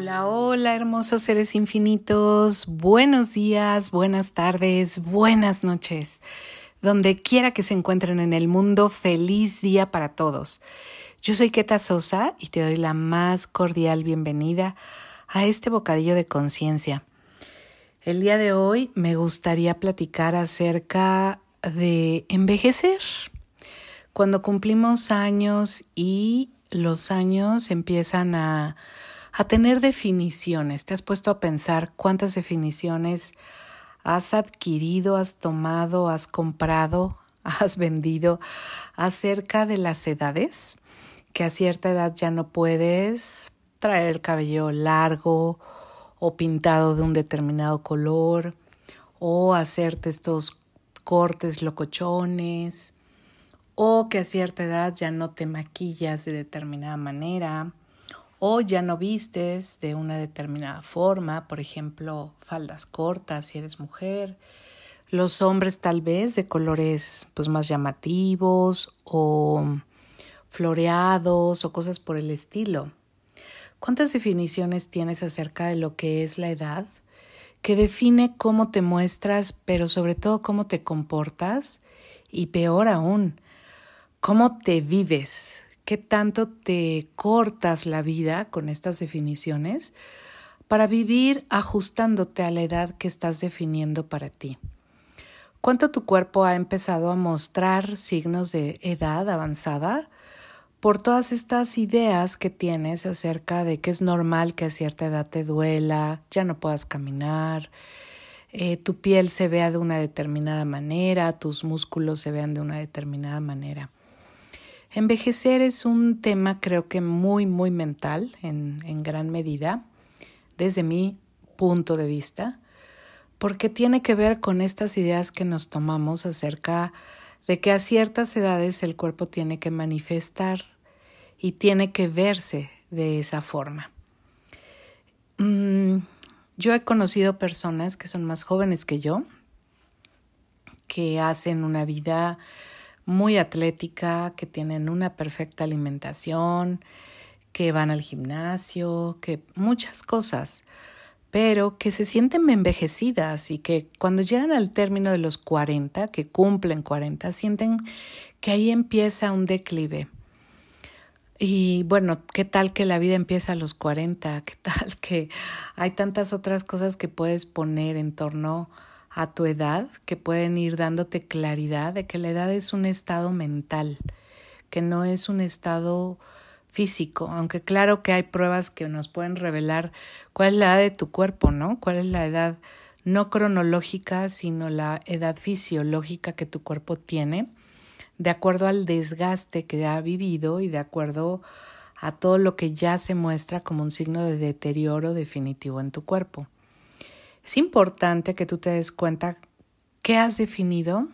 Hola, hola, hermosos seres infinitos. Buenos días, buenas tardes, buenas noches. Donde quiera que se encuentren en el mundo, feliz día para todos. Yo soy Keta Sosa y te doy la más cordial bienvenida a este bocadillo de conciencia. El día de hoy me gustaría platicar acerca de envejecer. Cuando cumplimos años y los años empiezan a a tener definiciones. ¿Te has puesto a pensar cuántas definiciones has adquirido, has tomado, has comprado, has vendido acerca de las edades? Que a cierta edad ya no puedes traer el cabello largo o pintado de un determinado color o hacerte estos cortes locochones o que a cierta edad ya no te maquillas de determinada manera o ya no vistes de una determinada forma, por ejemplo, faldas cortas si eres mujer, los hombres tal vez de colores pues más llamativos o floreados o cosas por el estilo. ¿Cuántas definiciones tienes acerca de lo que es la edad? Que define cómo te muestras, pero sobre todo cómo te comportas y peor aún, cómo te vives, qué tanto te cortas la vida con estas definiciones para vivir ajustándote a la edad que estás definiendo para ti. ¿Cuánto tu cuerpo ha empezado a mostrar signos de edad avanzada? Por todas estas ideas que tienes acerca de que es normal que a cierta edad te duela, ya no puedas caminar, eh, tu piel se vea de una determinada manera, tus músculos se vean de una determinada manera. Envejecer es un tema creo que muy, muy mental en, gran medida, desde mi punto de vista, porque tiene que ver con estas ideas que nos tomamos acerca de que a ciertas edades el cuerpo tiene que manifestar y tiene que verse de esa forma. Mm, yo he conocido personas que son más jóvenes que yo, que hacen una vida muy atlética, que tienen una perfecta alimentación, que van al gimnasio, que muchas cosas, pero que se sienten envejecidas y que cuando llegan al término de los 40, que cumplen 40, sienten que ahí empieza un declive. Y bueno, ¿qué tal que la vida empieza a los 40? ¿Qué tal que hay tantas otras cosas que puedes poner en torno a a tu edad que pueden ir dándote claridad de que la edad es un estado mental, que no es un estado físico, aunque claro que hay pruebas que nos pueden revelar cuál es la edad de tu cuerpo, ¿no? Cuál es la edad no cronológica, sino la edad fisiológica que tu cuerpo tiene, de acuerdo al desgaste que ha vivido y de acuerdo a todo lo que ya se muestra como un signo de deterioro definitivo en tu cuerpo. Es importante que tú te des cuenta qué has definido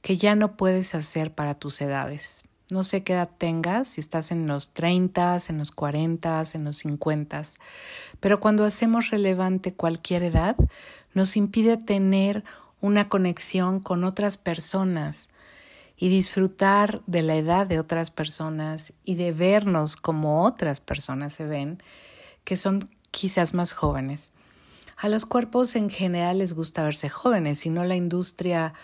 que ya no puedes hacer para tus edades. No sé qué edad tengas, si estás en los 30, en los 40, en los 50, pero cuando hacemos relevante cualquier edad, nos impide tener una conexión con otras personas y disfrutar de la edad de otras personas y de vernos como otras personas se ven, que son quizás más jóvenes. A los cuerpos en general les gusta verse jóvenes, si no la industria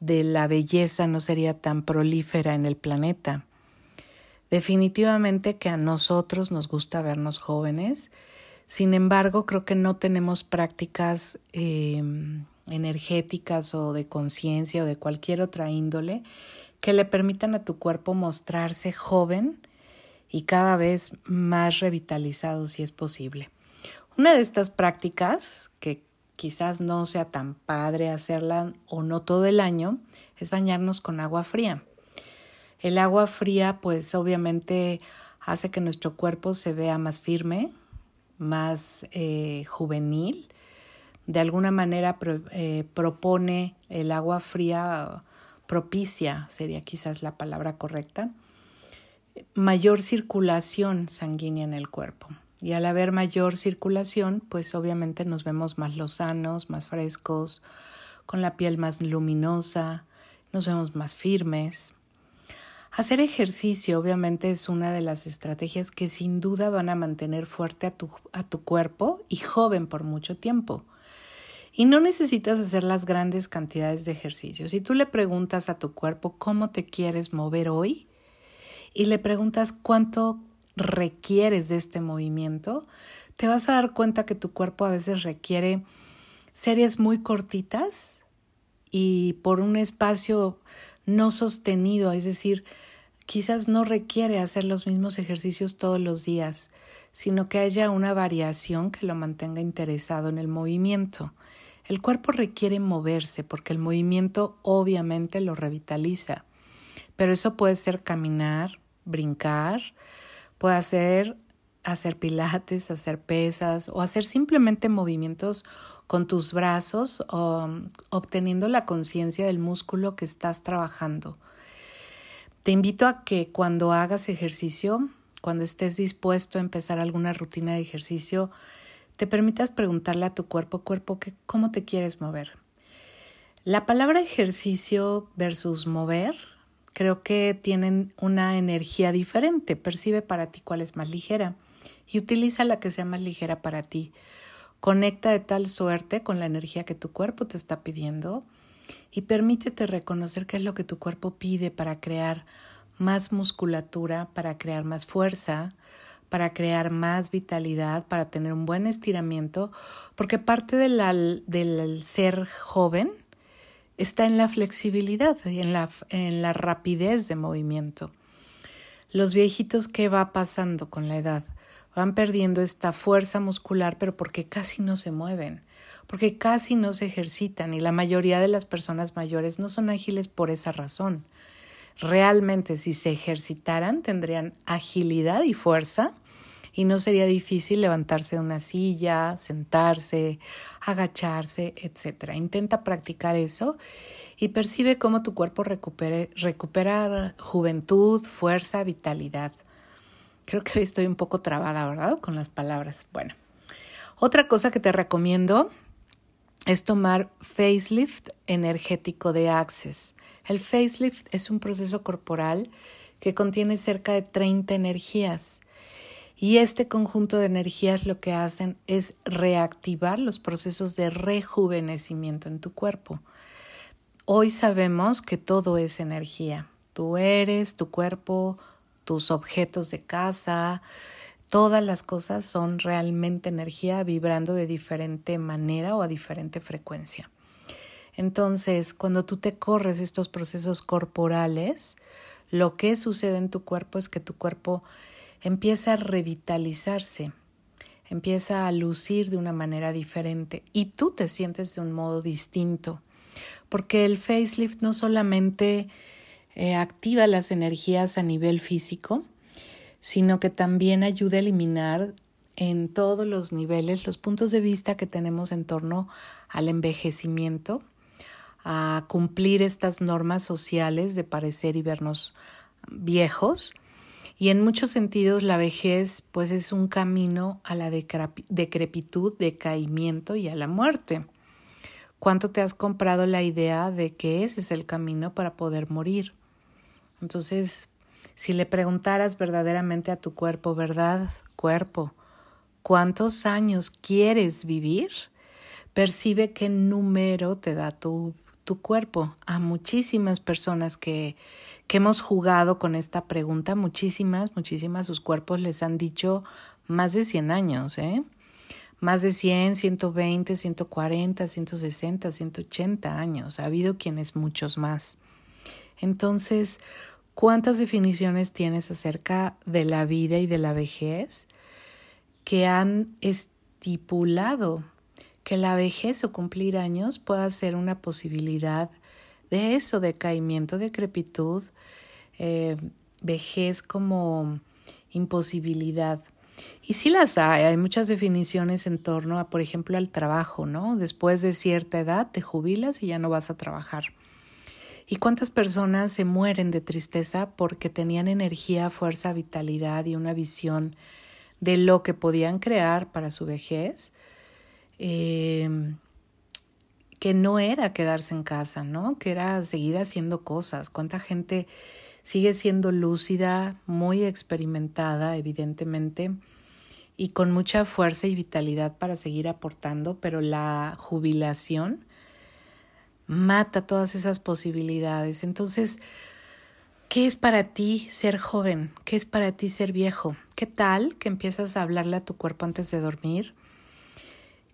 de la belleza no sería tan prolífera en el planeta. Definitivamente que a nosotros nos gusta vernos jóvenes, sin embargo creo que no tenemos prácticas em, energéticas o de conciencia o de cualquier otra índole que le permitan a tu cuerpo mostrarse joven y cada vez más revitalizado si es posible. Una de estas prácticas, que quizás no sea tan padre hacerla o no todo el año, es bañarnos con agua fría. El agua fría pues obviamente hace que nuestro cuerpo se vea más firme, más eh, juvenil. De alguna manera eh, propone el agua fría, propicia sería quizás la palabra correcta, mayor circulación sanguínea en el cuerpo. Y al haber mayor circulación, pues obviamente nos vemos más lozanos, más frescos, con la piel más luminosa, nos vemos más firmes. Hacer ejercicio obviamente es una de las estrategias que sin duda van a mantener fuerte a tu, a tu cuerpo y joven por mucho tiempo. Y no necesitas hacer las grandes cantidades de ejercicio. Si tú le preguntas a tu cuerpo cómo te quieres mover hoy y le preguntas cuánto requieres de este movimiento, te vas a dar cuenta que tu cuerpo a veces requiere series muy cortitas y por un espacio no sostenido, es decir, quizás no requiere hacer los mismos ejercicios todos los días, sino que haya una variación que lo mantenga interesado en el movimiento. El cuerpo requiere moverse porque el movimiento obviamente lo revitaliza, pero eso puede ser caminar, brincar, puede ser hacer pilates, hacer pesas o hacer simplemente movimientos con tus brazos o obteniendo la conciencia del músculo que estás trabajando. Te invito a que cuando hagas ejercicio, cuando estés dispuesto a empezar alguna rutina de ejercicio, te permitas preguntarle a tu cuerpo, cuerpo, ¿cómo te quieres mover? La palabra ejercicio versus mover creo que tienen una energía diferente. Percibe para ti cuál es más ligera y utiliza la que sea más ligera para ti. Conecta de tal suerte con la energía que tu cuerpo te está pidiendo y permítete reconocer qué es lo que tu cuerpo pide para crear más musculatura, para crear más fuerza, para crear más vitalidad, para tener un buen estiramiento, porque parte del ser joven está en la flexibilidad y en la, en la rapidez de movimiento. Los viejitos, ¿qué va pasando con la edad? van perdiendo esta fuerza muscular, pero porque casi no se mueven, porque casi no se ejercitan y la mayoría de las personas mayores no son ágiles por esa razón. Realmente si se ejercitaran tendrían agilidad y fuerza y no sería difícil levantarse de una silla, sentarse, agacharse, etc. Intenta practicar eso y percibe cómo tu cuerpo recupere, recupera juventud, fuerza, vitalidad. Creo que hoy estoy un poco trabada, ¿verdad? Con las palabras. Bueno, otra cosa que te recomiendo es tomar facelift energético de Access. El facelift es un proceso corporal que contiene cerca de 30 energías. Y este conjunto de energías lo que hacen es reactivar los procesos de rejuvenecimiento en tu cuerpo. Hoy sabemos que todo es energía. Tú eres, tu cuerpo, tus objetos de casa, todas las cosas son realmente energía vibrando de diferente manera o a diferente frecuencia. Entonces, cuando tú te corres estos procesos corporales, lo que sucede en tu cuerpo es que tu cuerpo empieza a revitalizarse, empieza a lucir de una manera diferente y tú te sientes de un modo distinto, porque el facelift no solamente eh, activa las energías a nivel físico, sino que también ayuda a eliminar en todos los niveles los puntos de vista que tenemos en torno al envejecimiento, a cumplir estas normas sociales de parecer y vernos viejos. Y en muchos sentidos la vejez pues es un camino a la decrepitud, decaimiento y a la muerte. ¿Cuánto te has comprado la idea de que ese es el camino para poder morir? Entonces, si le preguntaras verdaderamente a tu cuerpo, ¿verdad, cuerpo? ¿Cuántos años quieres vivir? Percibe qué número te da tu, tu cuerpo. A muchísimas personas que, que hemos jugado con esta pregunta, muchísimas, muchísimas, sus cuerpos les han dicho más de 100 años, ¿eh? Más de 100, 120, 140, 160, 180 años. Ha habido quienes muchos más. Entonces, ¿Cuántas definiciones tienes acerca de la vida y de la vejez que han estipulado que la vejez o cumplir años pueda ser una posibilidad de eso, decaimiento, decrepitud, eh, vejez como imposibilidad? Y sí las hay, hay muchas definiciones en torno a, por ejemplo, al trabajo, ¿no? Después de cierta edad te jubilas y ya no vas a trabajar. ¿Y cuántas personas se mueren de tristeza porque tenían energía, fuerza, vitalidad y una visión de lo que podían crear para su vejez? Em, que no era quedarse en casa, ¿no? Que era seguir haciendo cosas. ¿Cuánta gente Sigue siendo lúcida, muy experimentada, evidentemente, y con mucha fuerza y vitalidad para seguir aportando, pero la jubilación mata todas esas posibilidades. Entonces, ¿qué es para ti ser joven? ¿Qué es para ti ser viejo? ¿Qué tal que empiezas a hablarle a tu cuerpo antes de dormir?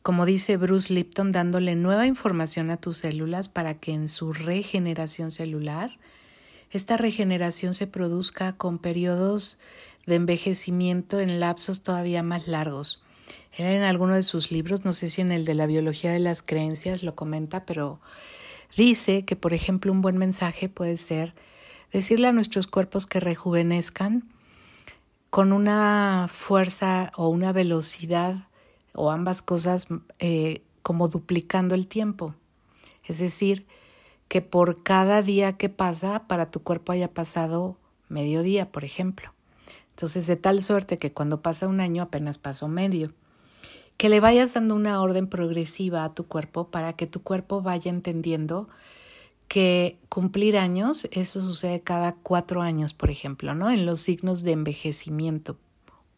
Como dice Bruce Lipton, dándole nueva información a tus células para que en su regeneración celular, esta regeneración se produzca con periodos de envejecimiento en lapsos todavía más largos. Él en alguno de sus libros, no sé si en el de la biología de las creencias lo comenta, pero dice que, por ejemplo, un buen mensaje puede ser decirle a nuestros cuerpos que rejuvenezcan con una fuerza o una velocidad o ambas cosas eh, como duplicando el tiempo. Es decir, que por cada día que pasa, para tu cuerpo haya pasado medio día, por ejemplo. Entonces, de tal suerte que cuando pasa un año apenas pasó medio. Que le vayas dando una orden progresiva a tu cuerpo para que tu cuerpo vaya entendiendo que cumplir años, eso sucede cada cuatro años, por ejemplo, ¿no? En los signos de envejecimiento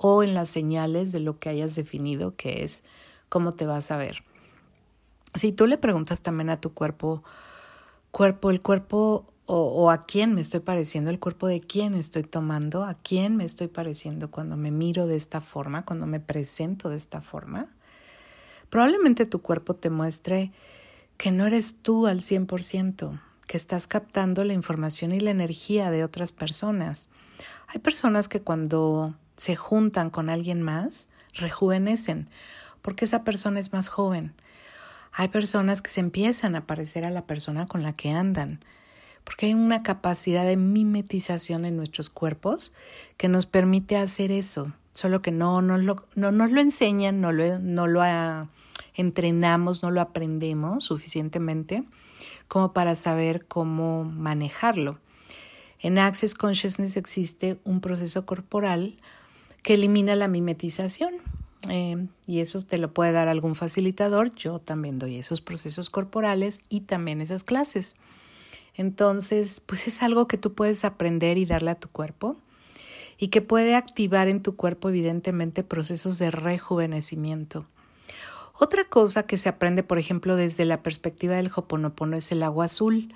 o en las señales de lo que hayas definido, que es cómo te vas a ver. Si tú le preguntas también a tu cuerpo, cuerpo, el cuerpo o, a quién me estoy pareciendo, el cuerpo de quién estoy tomando, a quién me estoy pareciendo cuando me miro de esta forma, cuando me presento de esta forma. Probablemente tu cuerpo te muestre que no eres tú al 100%, que estás captando la información y la energía de otras personas. Hay personas que cuando se juntan con alguien más, rejuvenecen, porque esa persona es más joven. Hay personas que se empiezan a parecer a la persona con la que andan porque hay una capacidad de mimetización en nuestros cuerpos que nos permite hacer eso, solo que no, lo, no nos lo enseñan, no lo, no lo entrenamos, no lo aprendemos suficientemente como para saber cómo manejarlo. En Access Consciousness existe un proceso corporal que elimina la mimetización. Eh, y eso te lo puede dar algún facilitador. Yo también doy esos procesos corporales y también esas clases. Entonces, pues es algo que tú puedes aprender y darle a tu cuerpo y que puede activar en tu cuerpo evidentemente procesos de rejuvenecimiento. Otra cosa que se aprende, por ejemplo, desde la perspectiva del Hoponopono es el agua azul.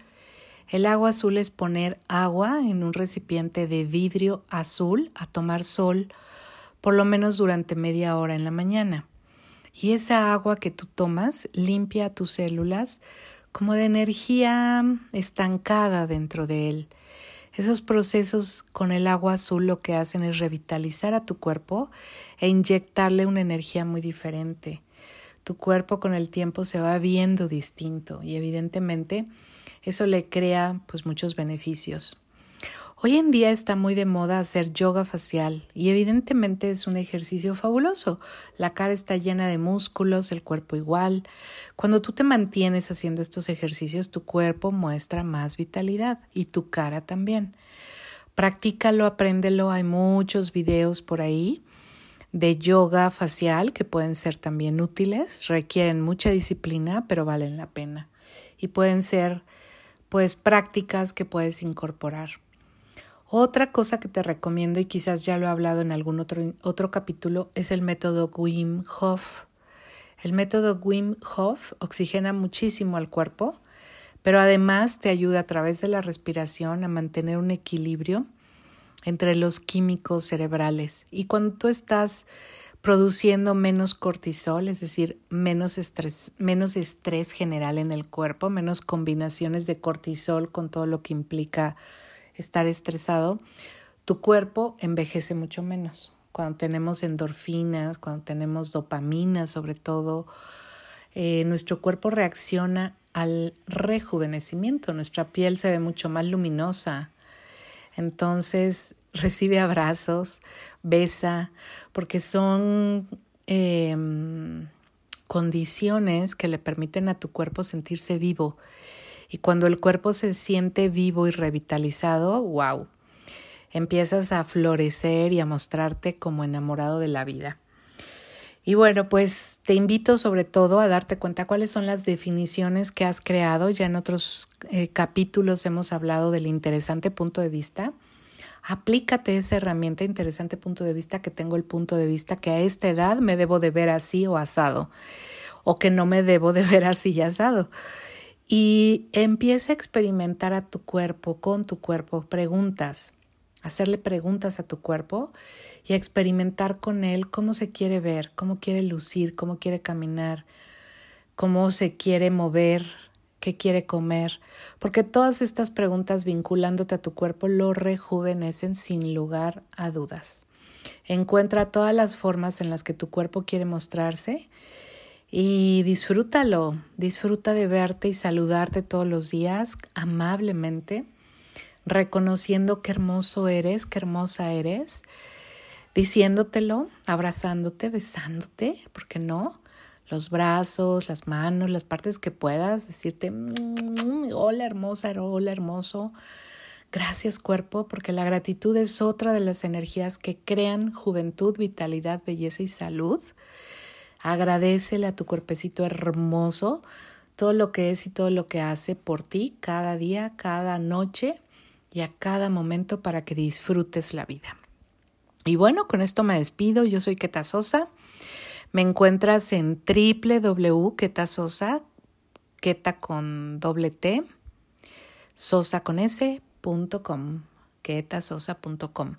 El agua azul es poner agua en un recipiente de vidrio azul a tomar sol por lo menos durante media hora en la mañana. Y esa agua que tú tomas limpia tus células, como de energía estancada dentro de él. Esos procesos con el agua azul lo que hacen es revitalizar a tu cuerpo e inyectarle una energía muy diferente. Tu cuerpo con el tiempo se va viendo distinto y evidentemente eso le crea pues muchos beneficios. Hoy en día está muy de moda hacer yoga facial y evidentemente es un ejercicio fabuloso. La cara está llena de músculos, el cuerpo igual. Cuando tú te mantienes haciendo estos ejercicios, tu cuerpo muestra más vitalidad y tu cara también. Practícalo, apréndelo. Hay muchos videos por ahí de yoga facial que pueden ser también útiles, requieren mucha disciplina, pero valen la pena. Y pueden ser pues prácticas que puedes incorporar. Otra cosa que te recomiendo, y quizás ya lo he hablado en algún otro, otro capítulo, es el método Wim Hof. El método Wim Hof oxigena muchísimo al cuerpo, pero además te ayuda a través de la respiración a mantener un equilibrio entre los químicos cerebrales. Y cuando tú estás produciendo menos cortisol, es decir, menos estrés, menos estrés general en el cuerpo, menos combinaciones de cortisol con todo lo que implica estar estresado, tu cuerpo envejece mucho menos. Cuando tenemos endorfinas, cuando tenemos dopamina sobre todo, eh, nuestro cuerpo reacciona al rejuvenecimiento, nuestra piel se ve mucho más luminosa, entonces recibe abrazos, besa, porque son em, condiciones que le permiten a tu cuerpo sentirse vivo y cuando el cuerpo se siente vivo y revitalizado, wow, empiezas a florecer y a mostrarte como enamorado de la vida. Y bueno, pues te invito sobre todo a darte cuenta cuáles son las definiciones que has creado. Ya en otros eh, capítulos hemos hablado del interesante punto de vista. Aplícate esa herramienta, interesante punto de vista, que tengo el punto de vista que a esta edad me debo de ver así o asado, o que no me debo de ver así y asado. Y empieza a experimentar a tu cuerpo, con tu cuerpo, preguntas, hacerle preguntas a tu cuerpo y experimentar con él cómo se quiere ver, cómo quiere lucir, cómo quiere caminar, cómo se quiere mover, qué quiere comer, porque todas estas preguntas vinculándote a tu cuerpo lo rejuvenecen sin lugar a dudas. Encuentra todas las formas en las que tu cuerpo quiere mostrarse y disfrútalo, disfruta de verte y saludarte todos los días amablemente, reconociendo qué hermoso eres, qué hermosa eres diciéndotelo, abrazándote, besándote, ¿por qué no? Los brazos, las manos, las partes que puedas, decirte, mm, hola hermosa, hola hermoso. Gracias cuerpo, porque la gratitud es otra de las energías que crean juventud, vitalidad, belleza y salud. Agradecele a tu cuerpecito hermoso todo lo que es y todo lo que hace por ti cada día, cada noche y a cada momento para que disfrutes la vida. Y bueno, con esto me despido. Yo soy Keta Sosa. Me encuentras en www.ketasosa, Keta con doble T, sosa con s.com, ketasosa.com.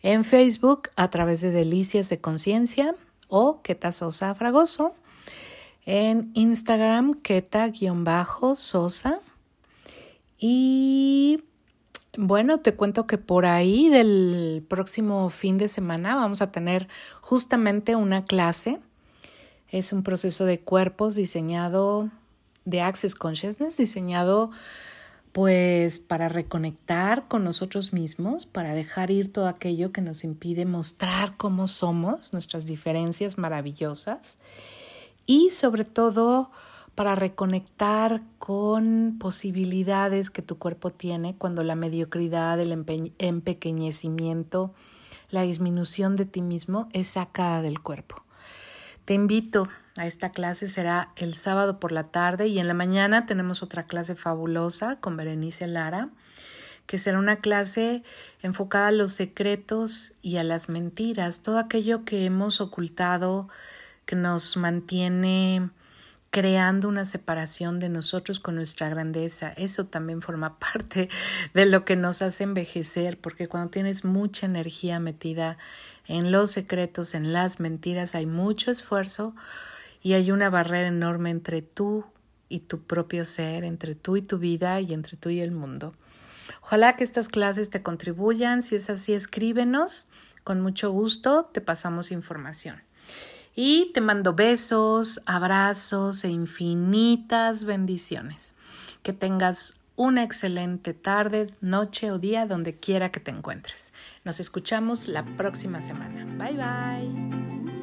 En Facebook a través de Delicias de Conciencia o Keta Sosa Fragoso. En Instagram, Keta-Sosa. Y bueno, te cuento que por ahí del próximo fin de semana vamos a tener justamente una clase. Es un proceso de cuerpos diseñado de Access Consciousness, diseñado pues para reconectar con nosotros mismos, para dejar ir todo aquello que nos impide mostrar cómo somos, nuestras diferencias maravillosas y sobre todo para reconectar con posibilidades que tu cuerpo tiene cuando la mediocridad, el empequeñecimiento, la disminución de ti mismo es sacada del cuerpo. Te invito a esta clase, será el sábado por la tarde y en la mañana tenemos otra clase fabulosa con Berenice Lara, que será una clase enfocada a los secretos y a las mentiras, todo aquello que hemos ocultado, que nos mantiene creando una separación de nosotros con nuestra grandeza. Eso también forma parte de lo que nos hace envejecer, porque cuando tienes mucha energía metida en los secretos, en las mentiras, hay mucho esfuerzo y hay una barrera enorme entre tú y tu propio ser, entre tú y tu vida y entre tú y el mundo. Ojalá que estas clases te contribuyan. Si es así, escríbenos. Con mucho gusto te pasamos información. Y te mando besos, abrazos e infinitas bendiciones. Que tengas una excelente tarde, noche o día donde quiera que te encuentres. Nos escuchamos la próxima semana. Bye bye.